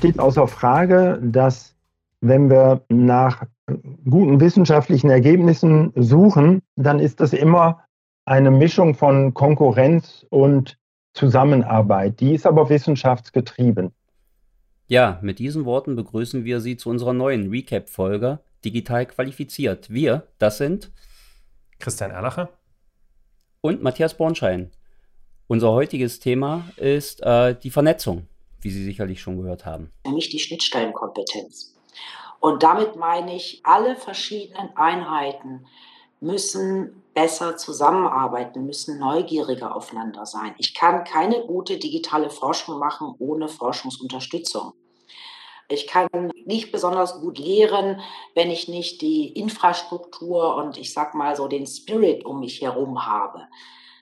Es steht außer Frage, dass wenn wir nach guten wissenschaftlichen Ergebnissen suchen, dann ist das immer eine Mischung von Konkurrenz und Zusammenarbeit. Die ist aber wissenschaftsgetrieben. Ja, mit diesen Worten begrüßen wir Sie zu unserer neuen Recap-Folge Digital qualifiziert. Wir, das sind Christian Erlacher und Matthias Bornschein. Unser heutiges Thema ist äh, die Vernetzung, wie Sie sicherlich schon gehört haben. Nämlich die Schnittstellenkompetenz. Und damit meine ich, alle verschiedenen Einheiten müssen besser zusammenarbeiten, müssen neugieriger aufeinander sein. Ich kann keine gute digitale Forschung machen ohne Forschungsunterstützung. Ich kann nicht besonders gut lehren, wenn ich nicht die Infrastruktur und ich sag mal so den Spirit um mich herum habe.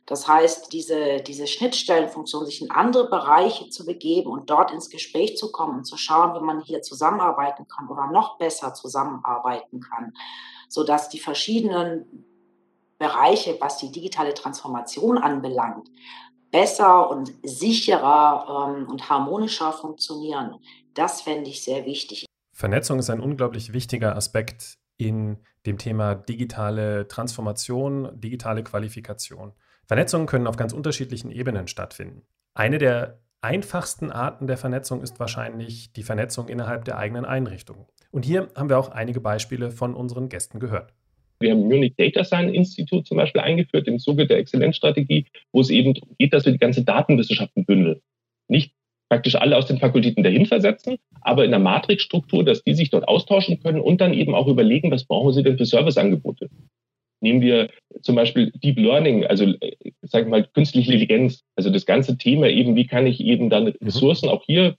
Das heißt, diese, diese Schnittstellenfunktion, sich in andere Bereiche zu begeben und dort ins Gespräch zu kommen und zu schauen, wie man hier zusammenarbeiten kann oder noch besser zusammenarbeiten kann, sodass die verschiedenen Bereiche, was die digitale Transformation anbelangt, besser und sicherer ähm, und harmonischer funktionieren. Das fände ich sehr wichtig. Vernetzung ist ein unglaublich wichtiger Aspekt in dem Thema digitale Transformation, digitale Qualifikation. Vernetzungen können auf ganz unterschiedlichen Ebenen stattfinden. Eine der einfachsten Arten der Vernetzung ist wahrscheinlich die Vernetzung innerhalb der eigenen Einrichtung. Und hier haben wir auch einige Beispiele von unseren Gästen gehört. Wir haben Munich Data Science Institute zum Beispiel eingeführt im Zuge der Exzellenzstrategie, wo es eben geht, dass wir die ganze Datenwissenschaften bündeln. Nicht praktisch alle aus den Fakultäten dahin versetzen, aber in der Matrixstruktur, dass die sich dort austauschen können und dann eben auch überlegen, was brauchen sie denn für Serviceangebote. Nehmen wir zum Beispiel Deep Learning, also äh, sagen wir mal künstliche Intelligenz, also das ganze Thema eben, wie kann ich eben dann mhm. Ressourcen, auch hier,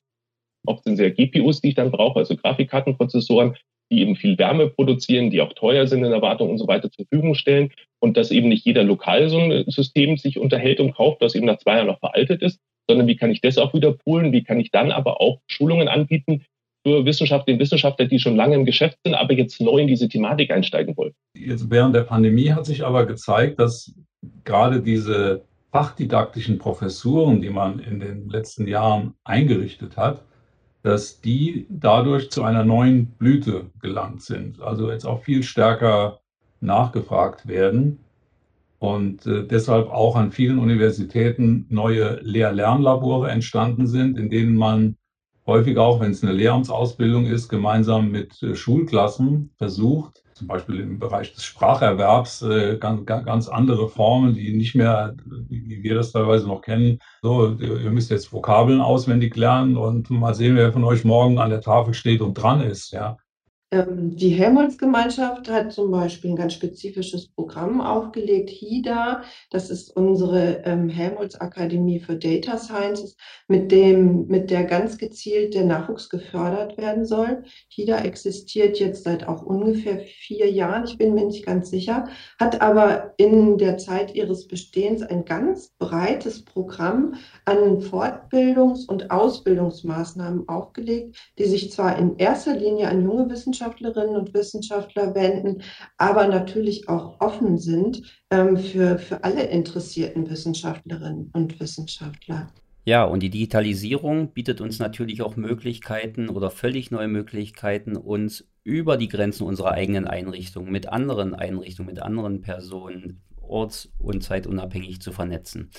oft sind es ja GPUs, die ich dann brauche, also Grafikkartenprozessoren, die eben viel Wärme produzieren, die auch teuer sind in Erwartung und so weiter zur Verfügung stellen und dass eben nicht jeder lokal so ein System sich unterhält und kauft, das eben nach zwei Jahren noch veraltet ist, sondern wie kann ich das auch wieder poolen, wie kann ich dann aber auch Schulungen anbieten, für Wissenschaftler und Wissenschaftler, die schon lange im Geschäft sind, aber jetzt neu in diese Thematik einsteigen wollen. Jetzt während der Pandemie hat sich aber gezeigt, dass gerade diese fachdidaktischen Professuren, die man in den letzten Jahren eingerichtet hat, dass die dadurch zu einer neuen Blüte gelangt sind. Also jetzt auch viel stärker nachgefragt werden und äh, deshalb auch an vielen Universitäten neue Lehr-Lernlabore entstanden sind, in denen man häufig auch, wenn es eine Lehramtsausbildung ist, gemeinsam mit äh, Schulklassen versucht, zum Beispiel im Bereich des Spracherwerbs, äh, ganz, ganz andere Formen, die nicht mehr, wie wir das teilweise noch kennen. So, ihr müsst jetzt Vokabeln auswendig lernen und mal sehen, wer von euch morgen an der Tafel steht und dran ist. Ja, die Helmholtz-Gemeinschaft hat zum Beispiel ein ganz spezifisches Programm aufgelegt, HIDA, das ist unsere ähm, Helmholtz-Akademie für Data Sciences, mit, dem, mit der ganz gezielt der Nachwuchs gefördert werden soll. HIDA existiert jetzt seit auch ungefähr vier Jahren, ich bin mir nicht ganz sicher, hat aber in der Zeit ihres Bestehens ein ganz breites Programm an Fortbildungs- und Ausbildungsmaßnahmen aufgelegt, die sich zwar in erster Linie an junge Wissenschaftler Wissenschaftlerinnen und Wissenschaftler wenden, aber natürlich auch offen sind ähm, für, für alle interessierten Wissenschaftlerinnen und Wissenschaftler. Ja, und die Digitalisierung bietet uns natürlich auch Möglichkeiten oder völlig neue Möglichkeiten, uns über die Grenzen unserer eigenen Einrichtung mit anderen Einrichtungen, mit anderen Personen orts- und zeitunabhängig zu vernetzen.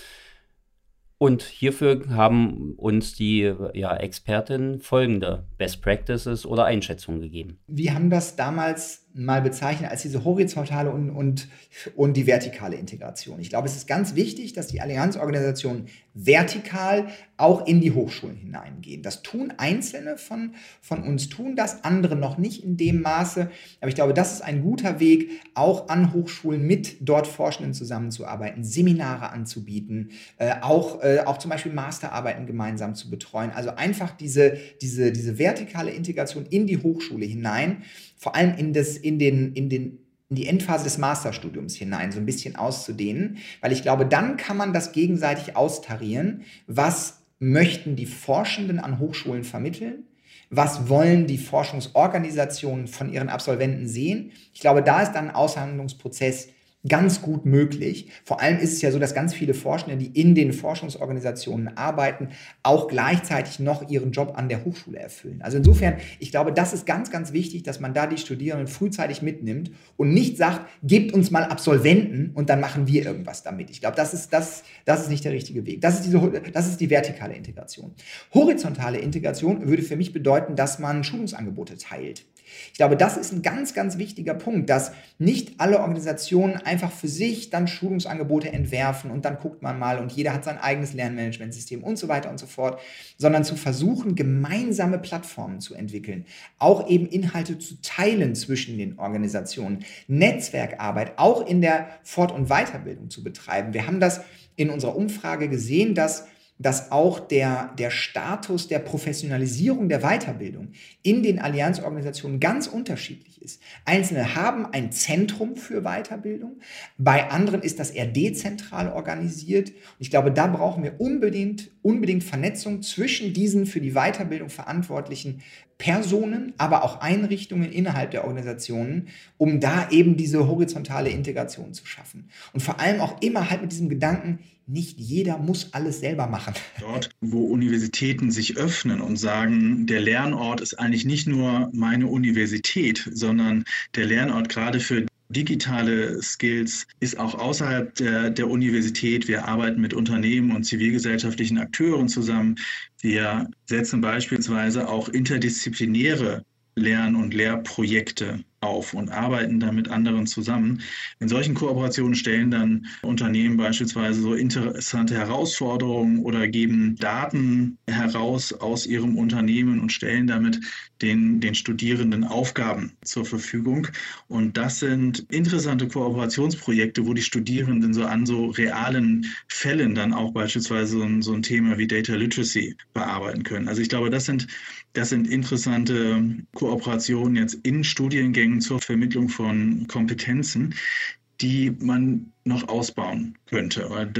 Und hierfür haben uns die ja, Experten folgende Best Practices oder Einschätzungen gegeben. Wir haben das damals mal bezeichnet als diese horizontale und, und, und die vertikale Integration. Ich glaube, es ist ganz wichtig, dass die Allianzorganisationen vertikal auch in die Hochschulen hineingehen. Das tun Einzelne von, von uns, tun das, andere noch nicht in dem Maße. Aber ich glaube, das ist ein guter Weg, auch an Hochschulen mit dort Forschenden zusammenzuarbeiten, Seminare anzubieten, äh, auch, äh, auch zum Beispiel Masterarbeiten gemeinsam zu betreuen. Also einfach diese, diese, diese vertikale Integration in die Hochschule hinein vor allem in, das, in, den, in, den, in die Endphase des Masterstudiums hinein so ein bisschen auszudehnen, weil ich glaube, dann kann man das gegenseitig austarieren. Was möchten die Forschenden an Hochschulen vermitteln? Was wollen die Forschungsorganisationen von ihren Absolventen sehen? Ich glaube, da ist dann ein Aushandlungsprozess, ganz gut möglich. Vor allem ist es ja so, dass ganz viele Forschende, die in den Forschungsorganisationen arbeiten, auch gleichzeitig noch ihren Job an der Hochschule erfüllen. Also insofern, ich glaube, das ist ganz, ganz wichtig, dass man da die Studierenden frühzeitig mitnimmt und nicht sagt, gebt uns mal Absolventen und dann machen wir irgendwas damit. Ich glaube, das ist, das, das ist nicht der richtige Weg. Das ist, diese, das ist die vertikale Integration. Horizontale Integration würde für mich bedeuten, dass man Schulungsangebote teilt. Ich glaube, das ist ein ganz, ganz wichtiger Punkt, dass nicht alle Organisationen einfach für sich dann Schulungsangebote entwerfen und dann guckt man mal und jeder hat sein eigenes Lernmanagementsystem und so weiter und so fort, sondern zu versuchen, gemeinsame Plattformen zu entwickeln, auch eben Inhalte zu teilen zwischen den Organisationen, Netzwerkarbeit auch in der Fort- und Weiterbildung zu betreiben. Wir haben das in unserer Umfrage gesehen, dass dass auch der, der Status der Professionalisierung der Weiterbildung in den Allianzorganisationen ganz unterschiedlich ist. Einzelne haben ein Zentrum für Weiterbildung, bei anderen ist das eher dezentral organisiert. Und ich glaube, da brauchen wir unbedingt, unbedingt Vernetzung zwischen diesen für die Weiterbildung verantwortlichen Personen, aber auch Einrichtungen innerhalb der Organisationen, um da eben diese horizontale Integration zu schaffen. Und vor allem auch immer halt mit diesem Gedanken, nicht jeder muss alles selber machen. Dort, wo Universitäten sich öffnen und sagen, der Lernort ist eigentlich nicht nur meine Universität, sondern der Lernort gerade für digitale Skills ist auch außerhalb der, der Universität. Wir arbeiten mit Unternehmen und zivilgesellschaftlichen Akteuren zusammen. Wir setzen beispielsweise auch interdisziplinäre Lern- und Lehrprojekte auf und arbeiten dann mit anderen zusammen. In solchen Kooperationen stellen dann Unternehmen beispielsweise so interessante Herausforderungen oder geben Daten heraus aus ihrem Unternehmen und stellen damit den, den Studierenden Aufgaben zur Verfügung. Und das sind interessante Kooperationsprojekte, wo die Studierenden so an so realen Fällen dann auch beispielsweise so ein, so ein Thema wie Data Literacy bearbeiten können. Also ich glaube, das sind, das sind interessante Kooperationen jetzt in Studiengängen Zur Vermittlung von Kompetenzen, die man noch ausbauen könnte.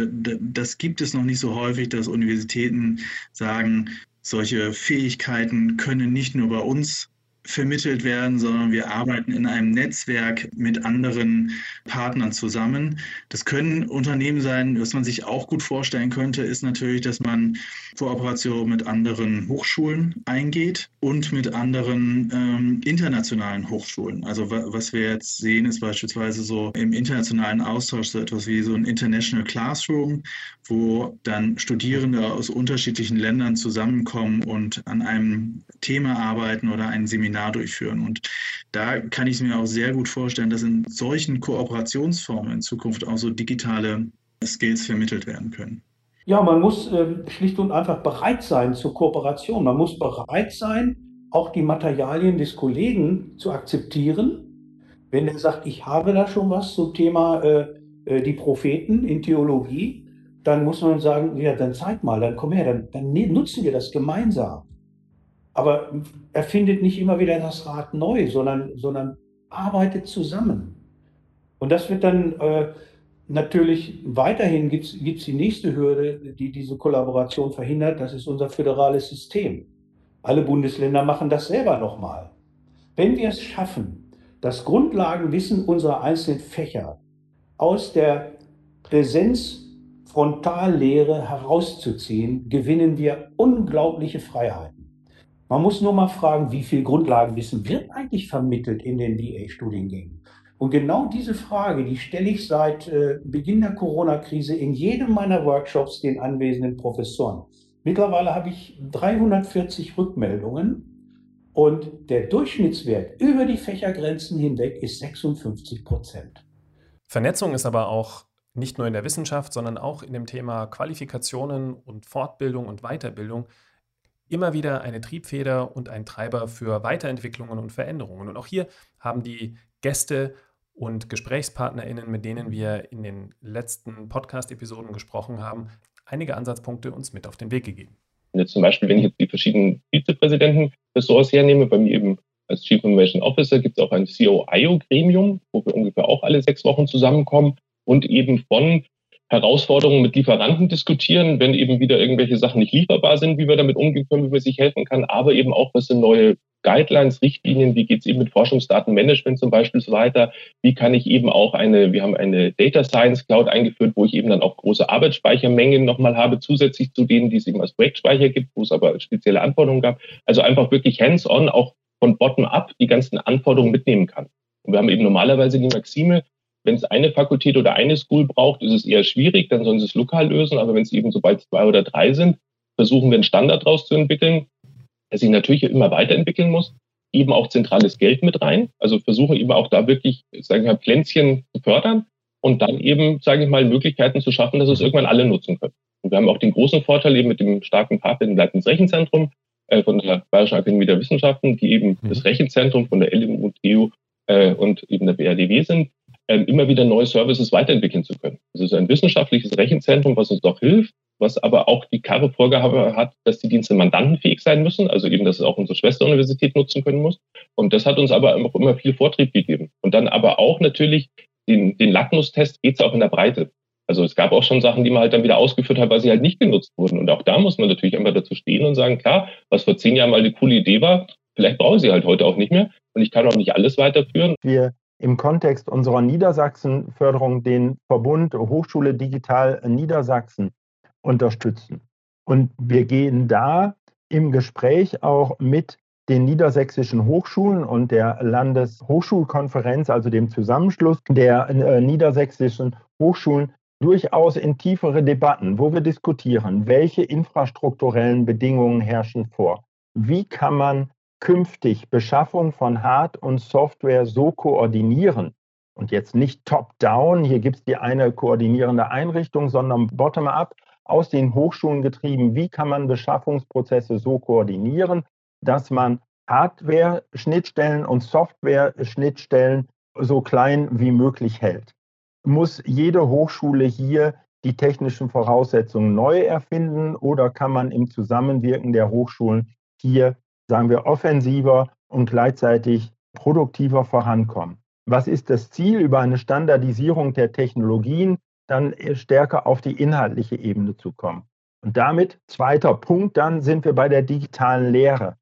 Das gibt es noch nicht so häufig, dass Universitäten sagen, solche Fähigkeiten können nicht nur bei uns vermittelt werden, sondern wir arbeiten in einem Netzwerk mit anderen Partnern zusammen. Das können Unternehmen sein, was man sich auch gut vorstellen könnte, ist natürlich, dass man Kooperation mit anderen Hochschulen eingeht und mit anderen ähm, internationalen Hochschulen. Also was wir jetzt sehen, ist beispielsweise so im internationalen Austausch so etwas wie so ein International Classroom, wo dann Studierende aus unterschiedlichen Ländern zusammenkommen und an einem Thema arbeiten oder ein Seminar durchführen. Und da kann ich mir auch sehr gut vorstellen, dass in solchen Kooperationsformen in Zukunft auch so digitale Skills vermittelt werden können. Ja, man muss äh, schlicht und einfach bereit sein zur Kooperation. Man muss bereit sein, auch die Materialien des Kollegen zu akzeptieren. Wenn er sagt, ich habe da schon was zum Thema äh, äh die Propheten in Theologie, dann muss man sagen, ja, dann zeig mal, dann komm her, dann, dann nutzen wir das gemeinsam. Aber erfindet nicht immer wieder das Rad neu, sondern, sondern arbeitet zusammen. Und das wird dann äh, natürlich weiterhin gibt es die nächste Hürde, die diese Kollaboration verhindert, das ist unser föderales System. Alle Bundesländer machen das selber nochmal. Wenn wir es schaffen, das Grundlagenwissen unserer einzelnen Fächer aus der Präsenz-Frontallehre herauszuziehen, gewinnen wir unglaubliche Freiheiten. Man muss nur mal fragen, wie viel Grundlagenwissen wird eigentlich vermittelt in den BA-Studiengängen? Und genau diese Frage, die stelle ich seit äh, Beginn der Corona-Krise in jedem meiner Workshops den anwesenden Professoren. Mittlerweile habe ich 340 Rückmeldungen und der Durchschnittswert über die Fächergrenzen hinweg ist 56 Prozent. Vernetzung ist aber auch nicht nur in der Wissenschaft, sondern auch in dem Thema Qualifikationen und Fortbildung und Weiterbildung immer wieder eine Triebfeder und ein Treiber für Weiterentwicklungen und Veränderungen. Und auch hier haben die Gäste und GesprächspartnerInnen, mit denen wir in den letzten Podcast-Episoden gesprochen haben, einige Ansatzpunkte uns mit auf den Weg gegeben. Jetzt zum Beispiel, wenn ich jetzt die verschiedenen Vizepräsidenten Ressorts hernehme, bei mir eben als Chief Information Officer gibt es auch ein COIO-Gremium, wo wir ungefähr auch alle sechs Wochen zusammenkommen und eben von Herausforderungen mit Lieferanten diskutieren, wenn eben wieder irgendwelche Sachen nicht lieferbar sind, wie wir damit umgehen können, wie man sich helfen kann, aber eben auch, was sind neue Guidelines, Richtlinien, wie geht es eben mit Forschungsdatenmanagement zum Beispiel so weiter, wie kann ich eben auch eine, wir haben eine Data Science Cloud eingeführt, wo ich eben dann auch große Arbeitsspeichermengen nochmal habe, zusätzlich zu denen, die es eben als Projektspeicher gibt, wo es aber spezielle Anforderungen gab. Also einfach wirklich hands-on, auch von bottom-up die ganzen Anforderungen mitnehmen kann. Und wir haben eben normalerweise die Maxime, wenn es eine Fakultät oder eine School braucht, ist es eher schwierig, dann sollen sie es lokal lösen. Aber wenn es eben sobald zwei oder drei sind, versuchen wir einen Standard daraus zu entwickeln, der sich natürlich immer weiterentwickeln muss, eben auch zentrales Geld mit rein. Also versuchen eben auch da wirklich, sagen wir mal, Pflänzchen zu fördern und dann eben, sage ich mal, Möglichkeiten zu schaffen, dass es irgendwann alle nutzen können. Und wir haben auch den großen Vorteil eben mit dem starken Partner im Leitens Rechenzentrum äh, von der Bayerischen Akademie der Wissenschaften, die eben mhm. das Rechenzentrum von der LMU, TU äh, und eben der BRDW sind, immer wieder neue Services weiterentwickeln zu können. Das ist ein wissenschaftliches Rechenzentrum, was uns auch hilft, was aber auch die klare Vorgabe hat, dass die Dienste mandantenfähig sein müssen, also eben, dass es auch unsere Schwesteruniversität nutzen können muss. Und das hat uns aber auch immer viel Vortrieb gegeben. Und dann aber auch natürlich den, den Lackmustest geht es auch in der Breite. Also es gab auch schon Sachen, die man halt dann wieder ausgeführt hat, weil sie halt nicht genutzt wurden. Und auch da muss man natürlich einfach dazu stehen und sagen, klar, was vor zehn Jahren mal eine coole Idee war, vielleicht brauche ich sie halt heute auch nicht mehr. Und ich kann auch nicht alles weiterführen. Wir im Kontext unserer Niedersachsen-Förderung den Verbund Hochschule Digital Niedersachsen unterstützen. Und wir gehen da im Gespräch auch mit den niedersächsischen Hochschulen und der Landeshochschulkonferenz, also dem Zusammenschluss der äh, niedersächsischen Hochschulen, durchaus in tiefere Debatten, wo wir diskutieren, welche infrastrukturellen Bedingungen herrschen vor. Wie kann man künftig Beschaffung von Hard- und Software so koordinieren, und jetzt nicht top-down, hier gibt es die eine koordinierende Einrichtung, sondern bottom-up, aus den Hochschulen getrieben, wie kann man Beschaffungsprozesse so koordinieren, dass man Hardware-Schnittstellen und Software-Schnittstellen so klein wie möglich hält. Muss jede Hochschule hier die technischen Voraussetzungen neu erfinden oder kann man im Zusammenwirken der Hochschulen hier, sagen wir, offensiver und gleichzeitig produktiver vorankommen? Was ist das Ziel über eine Standardisierung der Technologien? dann stärker auf die inhaltliche Ebene zu kommen. Und damit, zweiter Punkt, dann sind wir bei der digitalen Lehre.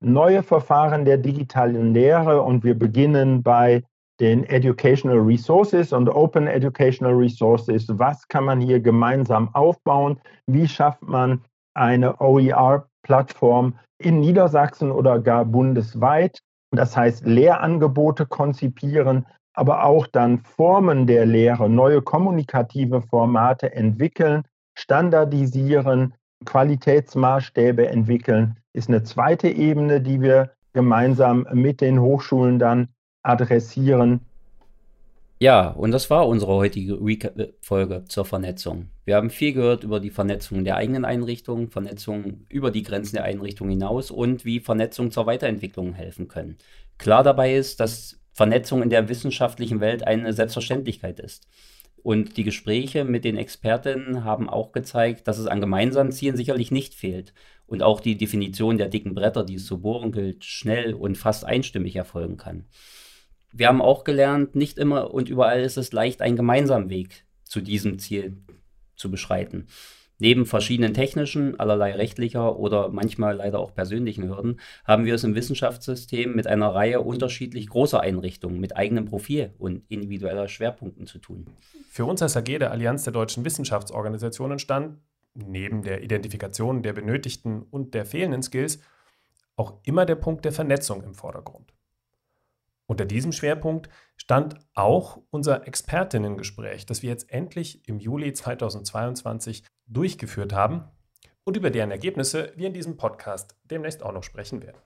Neue Verfahren der digitalen Lehre und wir beginnen bei den Educational Resources und Open Educational Resources. Was kann man hier gemeinsam aufbauen? Wie schafft man eine OER-Plattform in Niedersachsen oder gar bundesweit? Das heißt, Lehrangebote konzipieren, aber auch dann Formen der Lehre, neue kommunikative Formate entwickeln, standardisieren, Qualitätsmaßstäbe entwickeln, ist eine zweite Ebene, die wir gemeinsam mit den Hochschulen dann adressieren. Ja, und das war unsere heutige Folge zur Vernetzung. Wir haben viel gehört über die Vernetzung der eigenen Einrichtungen, Vernetzung über die Grenzen der Einrichtung hinaus und wie Vernetzung zur Weiterentwicklung helfen können. Klar dabei ist, dass Vernetzung in der wissenschaftlichen Welt eine Selbstverständlichkeit ist. Und die Gespräche mit den Expertinnen haben auch gezeigt, dass es an gemeinsamen Zielen sicherlich nicht fehlt. Und auch die Definition der dicken Bretter, die es zu bohren gilt, schnell und fast einstimmig erfolgen kann. Wir haben auch gelernt, nicht immer und überall ist es leicht, einen gemeinsamen Weg zu diesem Ziel zu beschreiten. Neben verschiedenen technischen, allerlei rechtlicher oder manchmal leider auch persönlichen Hürden haben wir es im Wissenschaftssystem mit einer Reihe unterschiedlich großer Einrichtungen mit eigenem Profil und individueller Schwerpunkten zu tun. Für uns als AG der Allianz der deutschen Wissenschaftsorganisationen stand, neben der Identifikation der benötigten und der fehlenden Skills, auch immer der Punkt der Vernetzung im Vordergrund. Unter diesem Schwerpunkt stand auch unser Expertinnengespräch, das wir jetzt endlich im Juli 2022 durchgeführt haben und über deren Ergebnisse wir in diesem Podcast demnächst auch noch sprechen werden.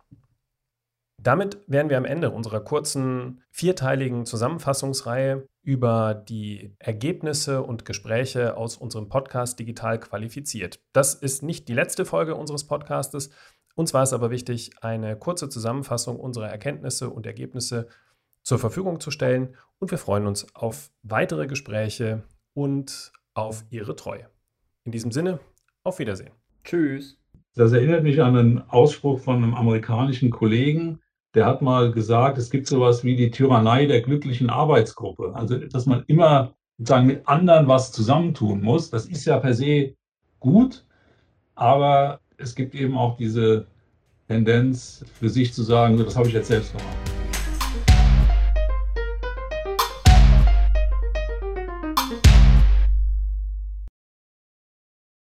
Damit wären wir am Ende unserer kurzen vierteiligen Zusammenfassungsreihe über die Ergebnisse und Gespräche aus unserem Podcast digital qualifiziert. Das ist nicht die letzte Folge unseres Podcastes. Uns war es aber wichtig, eine kurze Zusammenfassung unserer Erkenntnisse und Ergebnisse zur Verfügung zu stellen und wir freuen uns auf weitere Gespräche und auf Ihre Treue. In diesem Sinne, auf Wiedersehen. Tschüss. Das erinnert mich an einen Ausspruch von einem amerikanischen Kollegen, der hat mal gesagt, es gibt sowas wie die Tyrannei der glücklichen Arbeitsgruppe. Also, dass man immer sozusagen mit anderen was zusammentun muss. Das ist ja per se gut, aber es gibt eben auch diese Tendenz für sich zu sagen, das habe ich jetzt selbst gemacht.